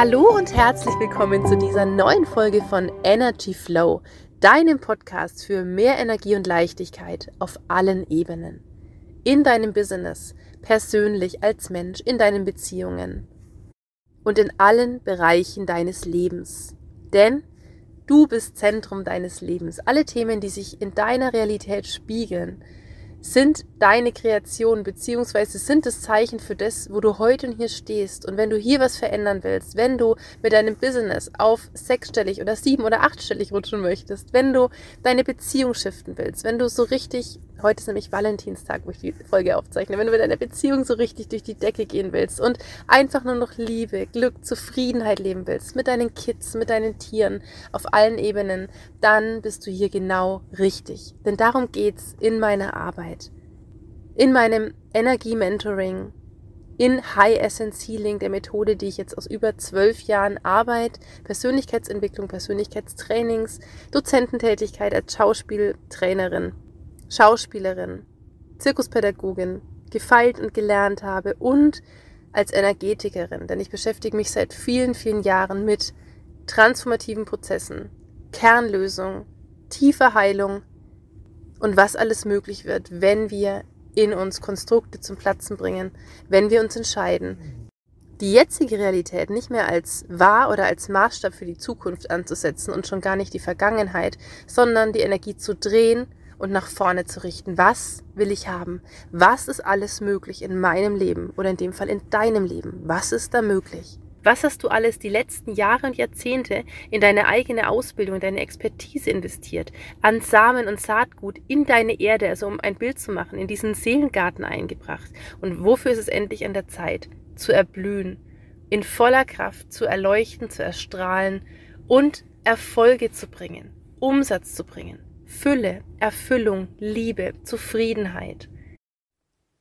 Hallo und herzlich willkommen zu dieser neuen Folge von Energy Flow, deinem Podcast für mehr Energie und Leichtigkeit auf allen Ebenen. In deinem Business, persönlich als Mensch, in deinen Beziehungen und in allen Bereichen deines Lebens. Denn du bist Zentrum deines Lebens. Alle Themen, die sich in deiner Realität spiegeln, sind deine Kreation, beziehungsweise sind das Zeichen für das, wo du heute und hier stehst. Und wenn du hier was verändern willst, wenn du mit deinem Business auf sechsstellig oder sieben- oder achtstellig rutschen möchtest, wenn du deine Beziehung shiften willst, wenn du so richtig Heute ist nämlich Valentinstag, wo ich die Folge aufzeichne. Wenn du mit deiner Beziehung so richtig durch die Decke gehen willst und einfach nur noch Liebe, Glück, Zufriedenheit leben willst, mit deinen Kids, mit deinen Tieren, auf allen Ebenen, dann bist du hier genau richtig. Denn darum geht's in meiner Arbeit. In meinem Energie-Mentoring, in High Essence Healing, der Methode, die ich jetzt aus über zwölf Jahren Arbeit, Persönlichkeitsentwicklung, Persönlichkeitstrainings, Dozententätigkeit als Schauspieltrainerin Schauspielerin, Zirkuspädagogin gefeilt und gelernt habe und als Energetikerin, denn ich beschäftige mich seit vielen, vielen Jahren mit transformativen Prozessen, Kernlösung, tiefer Heilung und was alles möglich wird, wenn wir in uns Konstrukte zum Platzen bringen, wenn wir uns entscheiden, die jetzige Realität nicht mehr als wahr oder als Maßstab für die Zukunft anzusetzen und schon gar nicht die Vergangenheit, sondern die Energie zu drehen und nach vorne zu richten. Was will ich haben? Was ist alles möglich in meinem Leben oder in dem Fall in deinem Leben? Was ist da möglich? Was hast du alles die letzten Jahre und Jahrzehnte in deine eigene Ausbildung, in deine Expertise investiert, an Samen und Saatgut in deine Erde, also um ein Bild zu machen, in diesen Seelengarten eingebracht? Und wofür ist es endlich an der Zeit, zu erblühen, in voller Kraft zu erleuchten, zu erstrahlen und Erfolge zu bringen, Umsatz zu bringen? Fülle, Erfüllung, Liebe, Zufriedenheit.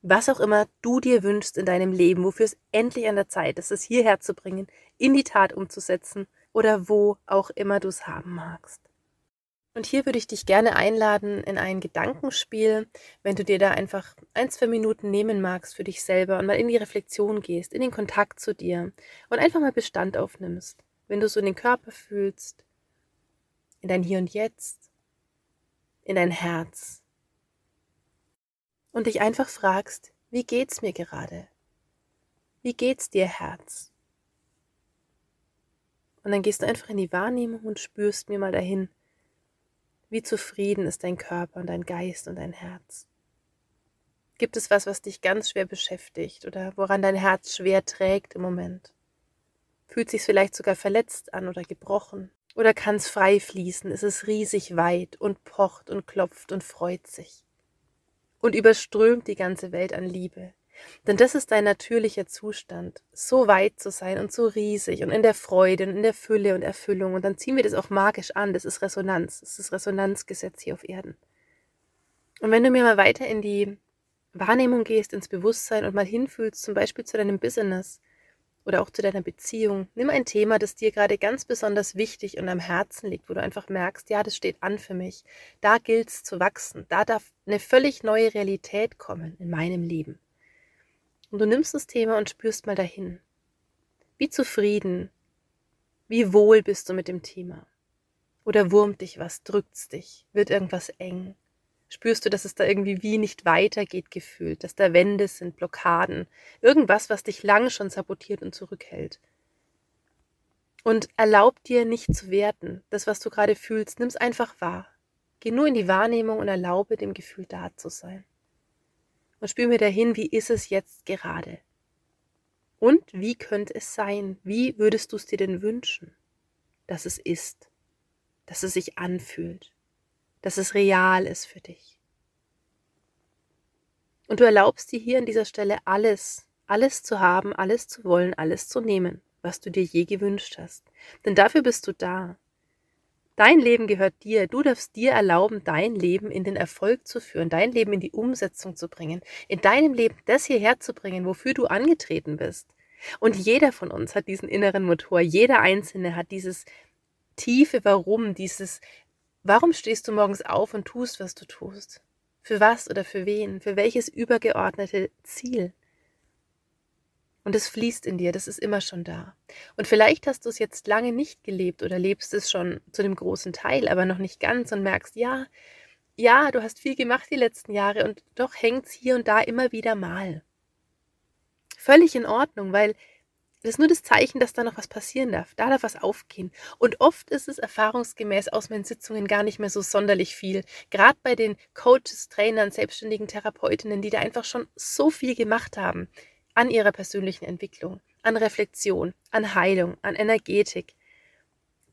Was auch immer du dir wünschst in deinem Leben, wofür es endlich an der Zeit ist, es hierher zu bringen, in die Tat umzusetzen oder wo auch immer du es haben magst. Und hier würde ich dich gerne einladen in ein Gedankenspiel, wenn du dir da einfach ein, zwei Minuten nehmen magst für dich selber und mal in die Reflexion gehst, in den Kontakt zu dir und einfach mal Bestand aufnimmst. Wenn du so in den Körper fühlst, in dein Hier und Jetzt, in dein Herz und dich einfach fragst, wie geht's mir gerade? Wie geht's dir, Herz? Und dann gehst du einfach in die Wahrnehmung und spürst mir mal dahin, wie zufrieden ist dein Körper und dein Geist und dein Herz. Gibt es was, was dich ganz schwer beschäftigt oder woran dein Herz schwer trägt im Moment? Fühlt sich vielleicht sogar verletzt an oder gebrochen? Oder kann es frei fließen? Ist es riesig weit und pocht und klopft und freut sich und überströmt die ganze Welt an Liebe. Denn das ist dein natürlicher Zustand, so weit zu sein und so riesig und in der Freude und in der Fülle und Erfüllung. Und dann ziehen wir das auch magisch an. Das ist Resonanz. Das ist das Resonanzgesetz hier auf Erden. Und wenn du mir mal weiter in die Wahrnehmung gehst, ins Bewusstsein und mal hinfühlst, zum Beispiel zu deinem Business, oder auch zu deiner Beziehung. Nimm ein Thema, das dir gerade ganz besonders wichtig und am Herzen liegt, wo du einfach merkst, ja, das steht an für mich. Da gilt es zu wachsen. Da darf eine völlig neue Realität kommen in meinem Leben. Und du nimmst das Thema und spürst mal dahin. Wie zufrieden, wie wohl bist du mit dem Thema? Oder wurmt dich was, drückt's dich, wird irgendwas eng? Spürst du, dass es da irgendwie wie nicht weitergeht gefühlt, dass da Wände sind, Blockaden, irgendwas, was dich lang schon sabotiert und zurückhält. Und erlaub dir nicht zu werten. Das, was du gerade fühlst, nimm es einfach wahr. Geh nur in die Wahrnehmung und erlaube dem Gefühl da zu sein. Und spür mir dahin, wie ist es jetzt gerade? Und wie könnte es sein? Wie würdest du es dir denn wünschen, dass es ist, dass es sich anfühlt? Dass es real ist für dich. Und du erlaubst dir hier an dieser Stelle alles, alles zu haben, alles zu wollen, alles zu nehmen, was du dir je gewünscht hast. Denn dafür bist du da. Dein Leben gehört dir. Du darfst dir erlauben, dein Leben in den Erfolg zu führen, dein Leben in die Umsetzung zu bringen, in deinem Leben das hierher zu bringen, wofür du angetreten bist. Und jeder von uns hat diesen inneren Motor, jeder Einzelne hat dieses tiefe Warum, dieses Warum stehst du morgens auf und tust, was du tust? Für was oder für wen? Für welches übergeordnete Ziel? Und es fließt in dir, das ist immer schon da. Und vielleicht hast du es jetzt lange nicht gelebt oder lebst es schon zu dem großen Teil, aber noch nicht ganz und merkst, ja, ja, du hast viel gemacht die letzten Jahre und doch hängt es hier und da immer wieder mal. Völlig in Ordnung, weil das ist nur das Zeichen, dass da noch was passieren darf. Da darf was aufgehen. Und oft ist es erfahrungsgemäß aus meinen Sitzungen gar nicht mehr so sonderlich viel. Gerade bei den Coaches, Trainern, selbstständigen Therapeutinnen, die da einfach schon so viel gemacht haben an ihrer persönlichen Entwicklung, an Reflexion, an Heilung, an Energetik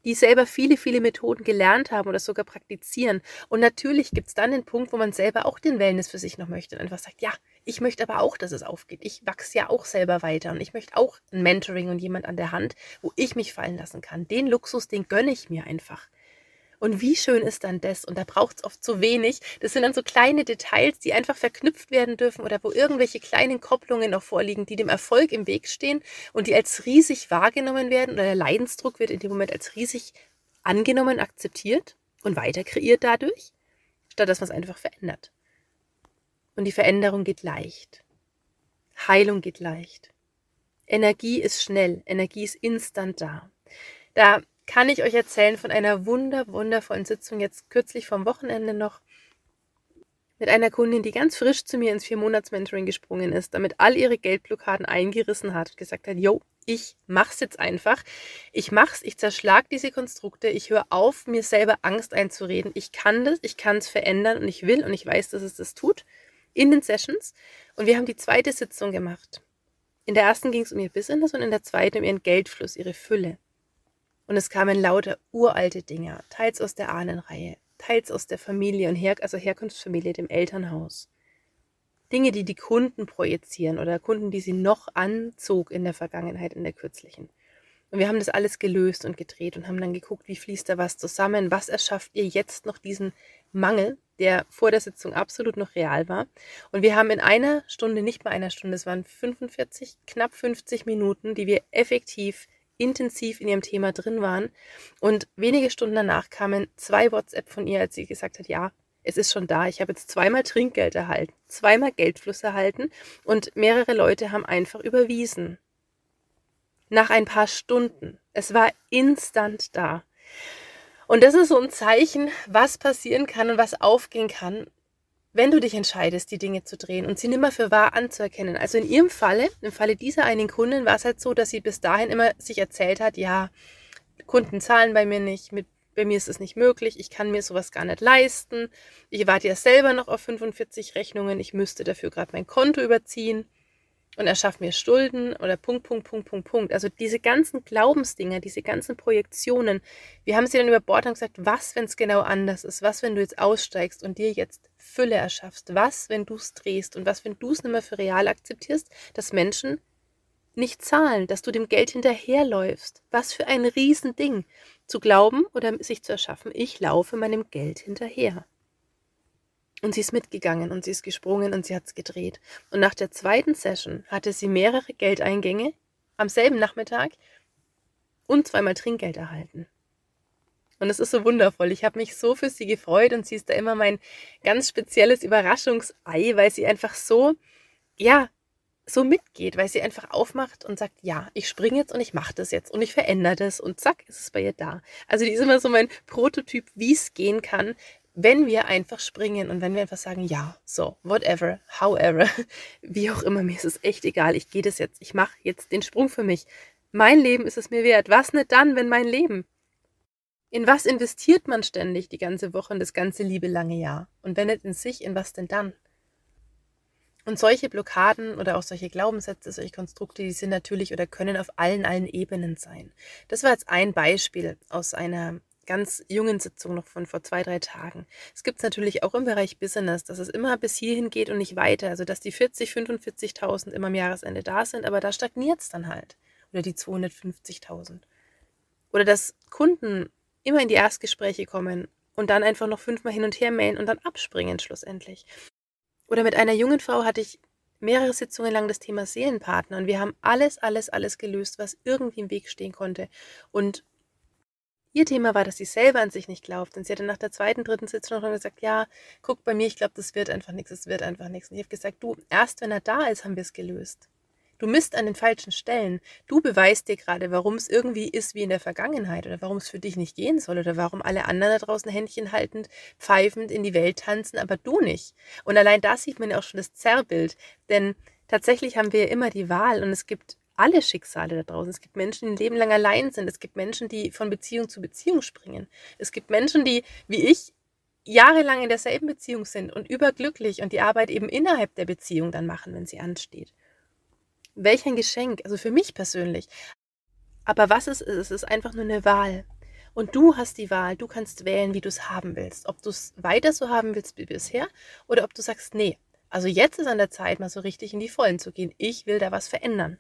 die selber viele, viele Methoden gelernt haben oder sogar praktizieren. Und natürlich gibt es dann den Punkt, wo man selber auch den Wellness für sich noch möchte und einfach sagt, ja, ich möchte aber auch, dass es aufgeht. Ich wachse ja auch selber weiter und ich möchte auch ein Mentoring und jemand an der Hand, wo ich mich fallen lassen kann. Den Luxus, den gönne ich mir einfach. Und wie schön ist dann das? Und da braucht es oft zu wenig. Das sind dann so kleine Details, die einfach verknüpft werden dürfen oder wo irgendwelche kleinen Kopplungen noch vorliegen, die dem Erfolg im Weg stehen und die als riesig wahrgenommen werden oder der Leidensdruck wird in dem Moment als riesig angenommen, akzeptiert und weiter kreiert dadurch, statt dass man es einfach verändert. Und die Veränderung geht leicht. Heilung geht leicht. Energie ist schnell, Energie ist instant da. Da kann ich euch erzählen von einer wunder, wundervollen Sitzung jetzt kürzlich vom Wochenende noch mit einer Kundin, die ganz frisch zu mir ins Vier-Monats-Mentoring gesprungen ist, damit all ihre Geldblockaden eingerissen hat und gesagt hat, yo, ich mach's jetzt einfach. Ich mach's, ich zerschlag diese Konstrukte, ich höre auf, mir selber Angst einzureden. Ich kann das, ich kann es verändern und ich will und ich weiß, dass es das tut in den Sessions. Und wir haben die zweite Sitzung gemacht. In der ersten ging es um ihr Business und in der zweiten um ihren Geldfluss, ihre Fülle. Und es kamen lauter uralte Dinge, teils aus der Ahnenreihe, teils aus der Familie und Her also Herkunftsfamilie, dem Elternhaus. Dinge, die die Kunden projizieren oder Kunden, die sie noch anzog in der Vergangenheit, in der kürzlichen. Und wir haben das alles gelöst und gedreht und haben dann geguckt, wie fließt da was zusammen, was erschafft ihr jetzt noch diesen Mangel, der vor der Sitzung absolut noch real war. Und wir haben in einer Stunde, nicht mal einer Stunde, es waren 45, knapp 50 Minuten, die wir effektiv intensiv in ihrem Thema drin waren. Und wenige Stunden danach kamen zwei WhatsApp von ihr, als sie gesagt hat, ja, es ist schon da. Ich habe jetzt zweimal Trinkgeld erhalten, zweimal Geldfluss erhalten und mehrere Leute haben einfach überwiesen. Nach ein paar Stunden. Es war instant da. Und das ist so ein Zeichen, was passieren kann und was aufgehen kann, wenn du dich entscheidest, die Dinge zu drehen und sie nimmer für wahr anzuerkennen. Also in ihrem Falle, im Falle dieser einen Kundin, war es halt so, dass sie bis dahin immer sich erzählt hat, ja, Kunden zahlen bei mir nicht, mit, bei mir ist es nicht möglich, ich kann mir sowas gar nicht leisten, ich warte ja selber noch auf 45 Rechnungen, ich müsste dafür gerade mein Konto überziehen und er schafft mir Schulden oder Punkt, Punkt, Punkt, Punkt, Punkt. Also diese ganzen Glaubensdinger, diese ganzen Projektionen, wir haben sie dann über Bord und gesagt, was, wenn es genau anders ist? Was, wenn du jetzt aussteigst und dir jetzt Fülle erschaffst? Was, wenn du es drehst? Und was, wenn du es nicht mehr für real akzeptierst, dass Menschen nicht zahlen, dass du dem Geld hinterherläufst? Was für ein Riesending, zu glauben oder sich zu erschaffen, ich laufe meinem Geld hinterher. Und sie ist mitgegangen und sie ist gesprungen und sie hat es gedreht. Und nach der zweiten Session hatte sie mehrere Geldeingänge am selben Nachmittag und zweimal Trinkgeld erhalten. Und es ist so wundervoll. Ich habe mich so für sie gefreut und sie ist da immer mein ganz spezielles Überraschungsei, weil sie einfach so, ja, so mitgeht, weil sie einfach aufmacht und sagt, ja, ich springe jetzt und ich mache das jetzt und ich verändere das und zack, ist es bei ihr da. Also die ist immer so mein Prototyp, wie es gehen kann, wenn wir einfach springen und wenn wir einfach sagen, ja, so, whatever, however, wie auch immer, mir ist es echt egal, ich gehe das jetzt, ich mache jetzt den Sprung für mich. Mein Leben ist es mir wert. Was nicht dann, wenn mein Leben? In was investiert man ständig die ganze Woche und das ganze liebe lange Jahr? Und wenn nicht in sich, in was denn dann? Und solche Blockaden oder auch solche Glaubenssätze, solche Konstrukte, die sind natürlich oder können auf allen, allen Ebenen sein. Das war jetzt ein Beispiel aus einer ganz jungen Sitzung noch von vor zwei, drei Tagen. Es gibt es natürlich auch im Bereich Business, dass es immer bis hierhin geht und nicht weiter. Also dass die 40, 45.000 immer am Jahresende da sind, aber da stagniert es dann halt. Oder die 250.000. Oder dass Kunden immer in die Erstgespräche kommen und dann einfach noch fünfmal hin und her mailen und dann abspringen schlussendlich. Oder mit einer jungen Frau hatte ich mehrere Sitzungen lang das Thema Seelenpartner und wir haben alles, alles, alles gelöst, was irgendwie im Weg stehen konnte. Und Ihr Thema war, dass sie selber an sich nicht glaubt. Und sie hatte nach der zweiten, dritten Sitzung noch gesagt, ja, guck bei mir, ich glaube, das wird einfach nichts, es wird einfach nichts. Und ich habe gesagt, du, erst wenn er da ist, haben wir es gelöst. Du misst an den falschen Stellen. Du beweist dir gerade, warum es irgendwie ist wie in der Vergangenheit oder warum es für dich nicht gehen soll oder warum alle anderen da draußen Händchen haltend, pfeifend in die Welt tanzen, aber du nicht. Und allein da sieht man ja auch schon das Zerrbild. Denn tatsächlich haben wir ja immer die Wahl und es gibt alle Schicksale da draußen. Es gibt Menschen, die ein Leben lang allein sind. Es gibt Menschen, die von Beziehung zu Beziehung springen. Es gibt Menschen, die, wie ich, jahrelang in derselben Beziehung sind und überglücklich und die Arbeit eben innerhalb der Beziehung dann machen, wenn sie ansteht. Welch ein Geschenk, also für mich persönlich. Aber was es ist, es ist einfach nur eine Wahl. Und du hast die Wahl, du kannst wählen, wie du es haben willst. Ob du es weiter so haben willst wie bisher oder ob du sagst, nee, also jetzt ist an der Zeit, mal so richtig in die Vollen zu gehen. Ich will da was verändern.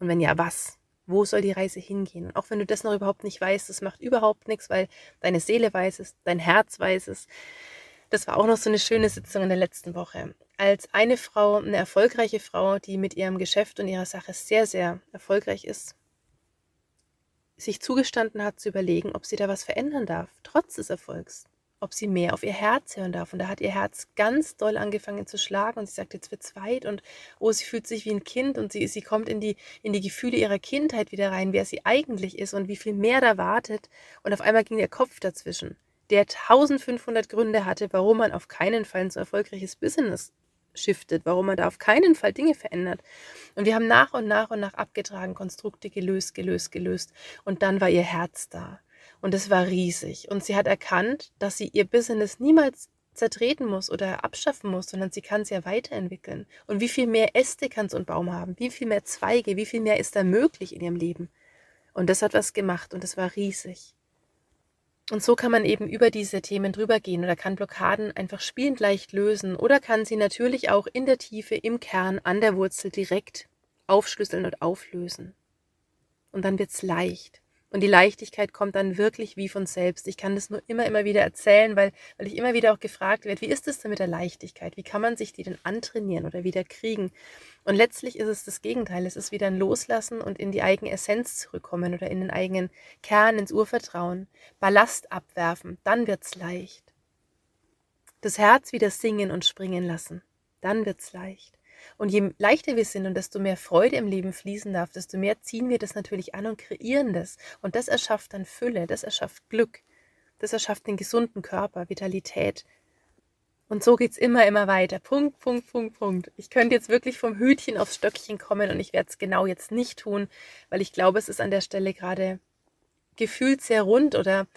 Und wenn ja, was? Wo soll die Reise hingehen? Und auch wenn du das noch überhaupt nicht weißt, das macht überhaupt nichts, weil deine Seele weiß es, dein Herz weiß es. Das war auch noch so eine schöne Sitzung in der letzten Woche als eine Frau, eine erfolgreiche Frau, die mit ihrem Geschäft und ihrer Sache sehr, sehr erfolgreich ist, sich zugestanden hat zu überlegen, ob sie da was verändern darf, trotz des Erfolgs, ob sie mehr auf ihr Herz hören darf. Und da hat ihr Herz ganz doll angefangen zu schlagen und sie sagt, jetzt wird's weit und oh, sie fühlt sich wie ein Kind und sie, sie kommt in die, in die Gefühle ihrer Kindheit wieder rein, wer sie eigentlich ist und wie viel mehr da wartet. Und auf einmal ging der Kopf dazwischen der 1500 Gründe hatte, warum man auf keinen Fall ein so erfolgreiches Business shiftet, warum man da auf keinen Fall Dinge verändert. Und wir haben nach und nach und nach abgetragen, Konstrukte gelöst, gelöst, gelöst. Und dann war ihr Herz da. Und es war riesig. Und sie hat erkannt, dass sie ihr Business niemals zertreten muss oder abschaffen muss, sondern sie kann es ja weiterentwickeln. Und wie viel mehr Äste kann so ein Baum haben? Wie viel mehr Zweige? Wie viel mehr ist da möglich in ihrem Leben? Und das hat was gemacht und es war riesig. Und so kann man eben über diese Themen drüber gehen oder kann Blockaden einfach spielend leicht lösen oder kann sie natürlich auch in der Tiefe, im Kern, an der Wurzel direkt aufschlüsseln und auflösen. Und dann wird's leicht. Und die Leichtigkeit kommt dann wirklich wie von selbst. Ich kann das nur immer, immer wieder erzählen, weil, weil ich immer wieder auch gefragt werde, wie ist es denn mit der Leichtigkeit? Wie kann man sich die denn antrainieren oder wieder kriegen? Und letztlich ist es das Gegenteil. Es ist wieder ein Loslassen und in die eigene Essenz zurückkommen oder in den eigenen Kern, ins Urvertrauen. Ballast abwerfen, dann wird's leicht. Das Herz wieder singen und springen lassen, dann wird's leicht. Und je leichter wir sind und desto mehr Freude im Leben fließen darf, desto mehr ziehen wir das natürlich an und kreieren das. Und das erschafft dann Fülle, das erschafft Glück, das erschafft den gesunden Körper, Vitalität. Und so geht es immer, immer weiter. Punkt, Punkt, Punkt, Punkt. Ich könnte jetzt wirklich vom Hütchen aufs Stöckchen kommen und ich werde es genau jetzt nicht tun, weil ich glaube, es ist an der Stelle gerade gefühlt sehr rund oder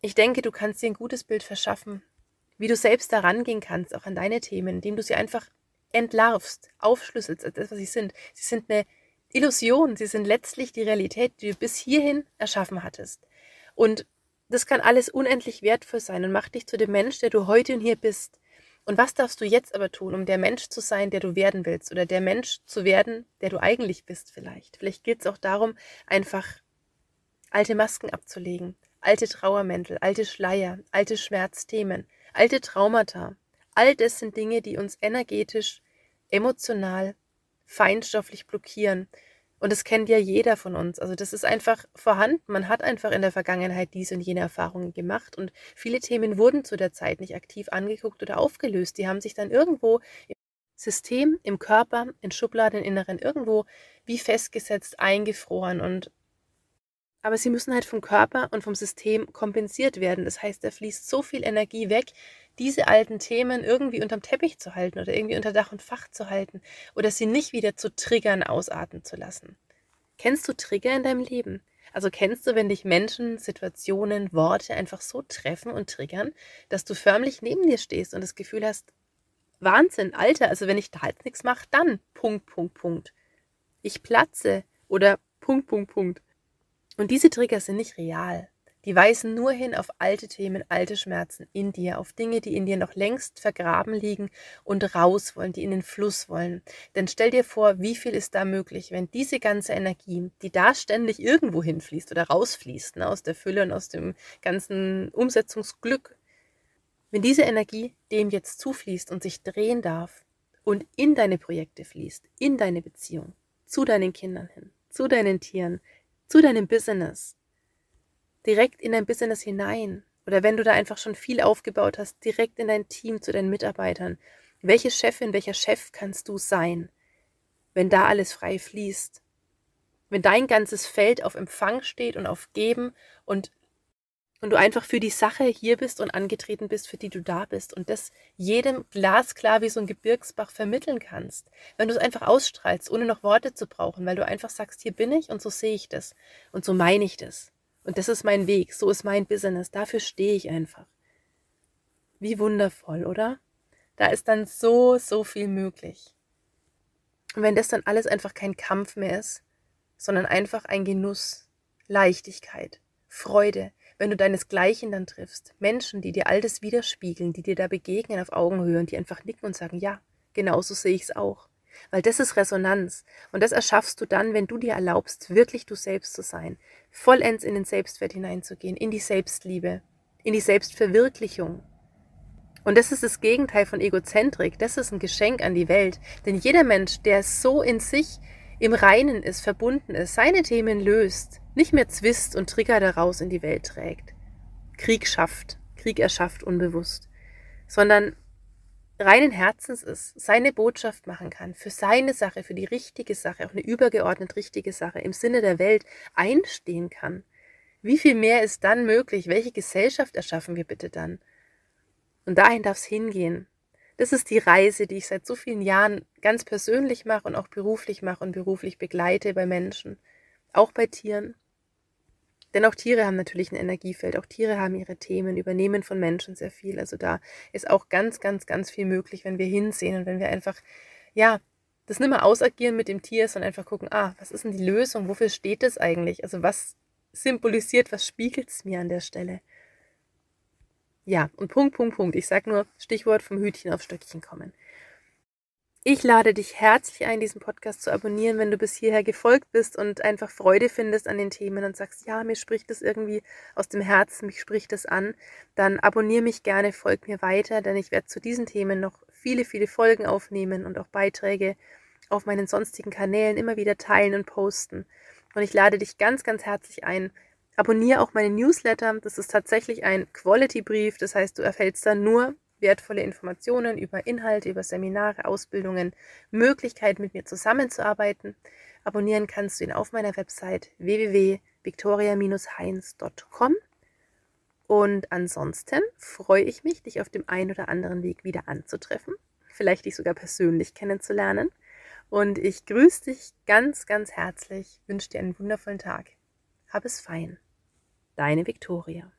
ich denke, du kannst dir ein gutes Bild verschaffen, wie du selbst da rangehen kannst, auch an deine Themen, indem du sie einfach entlarvst, aufschlüsselst als das, was sie sind. Sie sind eine Illusion, sie sind letztlich die Realität, die du bis hierhin erschaffen hattest. Und das kann alles unendlich wertvoll sein und macht dich zu dem Mensch, der du heute und hier bist. Und was darfst du jetzt aber tun, um der Mensch zu sein, der du werden willst oder der Mensch zu werden, der du eigentlich bist vielleicht? Vielleicht geht es auch darum, einfach alte Masken abzulegen, alte Trauermäntel, alte Schleier, alte Schmerzthemen, alte Traumata. All das sind Dinge, die uns energetisch emotional, feinstofflich blockieren. Und das kennt ja jeder von uns. Also das ist einfach vorhanden. Man hat einfach in der Vergangenheit diese und jene Erfahrungen gemacht. Und viele Themen wurden zu der Zeit nicht aktiv angeguckt oder aufgelöst. Die haben sich dann irgendwo im System, im Körper, in Schubladen, im Inneren irgendwo wie festgesetzt, eingefroren. Und aber sie müssen halt vom Körper und vom System kompensiert werden. Das heißt, da fließt so viel Energie weg, diese alten Themen irgendwie unterm Teppich zu halten oder irgendwie unter Dach und Fach zu halten oder sie nicht wieder zu Triggern ausarten zu lassen. Kennst du Trigger in deinem Leben? Also kennst du, wenn dich Menschen, Situationen, Worte einfach so treffen und triggern, dass du förmlich neben dir stehst und das Gefühl hast, Wahnsinn, Alter, also wenn ich da jetzt nichts mache, dann Punkt, Punkt, Punkt. Ich platze oder Punkt, Punkt, Punkt. Und diese Trigger sind nicht real. Die weisen nur hin auf alte Themen, alte Schmerzen in dir, auf Dinge, die in dir noch längst vergraben liegen und raus wollen, die in den Fluss wollen. Denn stell dir vor, wie viel ist da möglich, wenn diese ganze Energie, die da ständig irgendwo hinfließt oder rausfließt, ne, aus der Fülle und aus dem ganzen Umsetzungsglück, wenn diese Energie dem jetzt zufließt und sich drehen darf und in deine Projekte fließt, in deine Beziehung, zu deinen Kindern hin, zu deinen Tieren, zu deinem Business, direkt in dein Business hinein. Oder wenn du da einfach schon viel aufgebaut hast, direkt in dein Team zu deinen Mitarbeitern. Welche Chefin, welcher Chef kannst du sein? wenn da alles frei fließt. Wenn dein ganzes Feld auf Empfang steht und auf Geben und und du einfach für die Sache hier bist und angetreten bist, für die du da bist und das jedem glasklar wie so ein Gebirgsbach vermitteln kannst. Wenn du es einfach ausstrahlst, ohne noch Worte zu brauchen, weil du einfach sagst, hier bin ich und so sehe ich das und so meine ich das. Und das ist mein Weg, so ist mein Business, dafür stehe ich einfach. Wie wundervoll, oder? Da ist dann so, so viel möglich. Und wenn das dann alles einfach kein Kampf mehr ist, sondern einfach ein Genuss, Leichtigkeit, Freude, wenn du deinesgleichen dann triffst, Menschen, die dir all das widerspiegeln, die dir da begegnen auf Augenhöhe und die einfach nicken und sagen, ja, genauso sehe ich es auch. Weil das ist Resonanz. Und das erschaffst du dann, wenn du dir erlaubst, wirklich du selbst zu sein, vollends in den Selbstwert hineinzugehen, in die Selbstliebe, in die Selbstverwirklichung. Und das ist das Gegenteil von Egozentrik. Das ist ein Geschenk an die Welt. Denn jeder Mensch, der so in sich im Reinen ist, verbunden ist, seine Themen löst, nicht mehr Zwist und Trigger daraus in die Welt trägt, Krieg schafft, Krieg erschafft unbewusst, sondern reinen Herzens ist, seine Botschaft machen kann, für seine Sache, für die richtige Sache, auch eine übergeordnet richtige Sache, im Sinne der Welt einstehen kann. Wie viel mehr ist dann möglich? Welche Gesellschaft erschaffen wir bitte dann? Und dahin darf es hingehen. Das ist die Reise, die ich seit so vielen Jahren ganz persönlich mache und auch beruflich mache und beruflich begleite bei Menschen, auch bei Tieren. Denn auch Tiere haben natürlich ein Energiefeld, auch Tiere haben ihre Themen, übernehmen von Menschen sehr viel. Also da ist auch ganz, ganz, ganz viel möglich, wenn wir hinsehen und wenn wir einfach, ja, das nicht mehr ausagieren mit dem Tier, sondern einfach gucken, ah, was ist denn die Lösung? Wofür steht es eigentlich? Also was symbolisiert, was spiegelt es mir an der Stelle? Ja, und Punkt, Punkt, Punkt. Ich sage nur Stichwort vom Hütchen auf Stöckchen kommen. Ich lade dich herzlich ein, diesen Podcast zu abonnieren, wenn du bis hierher gefolgt bist und einfach Freude findest an den Themen und sagst, ja, mir spricht das irgendwie aus dem Herzen, mich spricht das an, dann abonniere mich gerne, folg mir weiter, denn ich werde zu diesen Themen noch viele, viele Folgen aufnehmen und auch Beiträge auf meinen sonstigen Kanälen immer wieder teilen und posten. Und ich lade dich ganz, ganz herzlich ein, Abonniere auch meine Newsletter. Das ist tatsächlich ein Quality-Brief. Das heißt, du erfällst da nur wertvolle Informationen über Inhalte, über Seminare, Ausbildungen, Möglichkeiten mit mir zusammenzuarbeiten. Abonnieren kannst du ihn auf meiner Website www.victoria-heinz.com. Und ansonsten freue ich mich, dich auf dem einen oder anderen Weg wieder anzutreffen, vielleicht dich sogar persönlich kennenzulernen. Und ich grüße dich ganz, ganz herzlich, wünsche dir einen wundervollen Tag. Hab es fein. Deine Viktoria.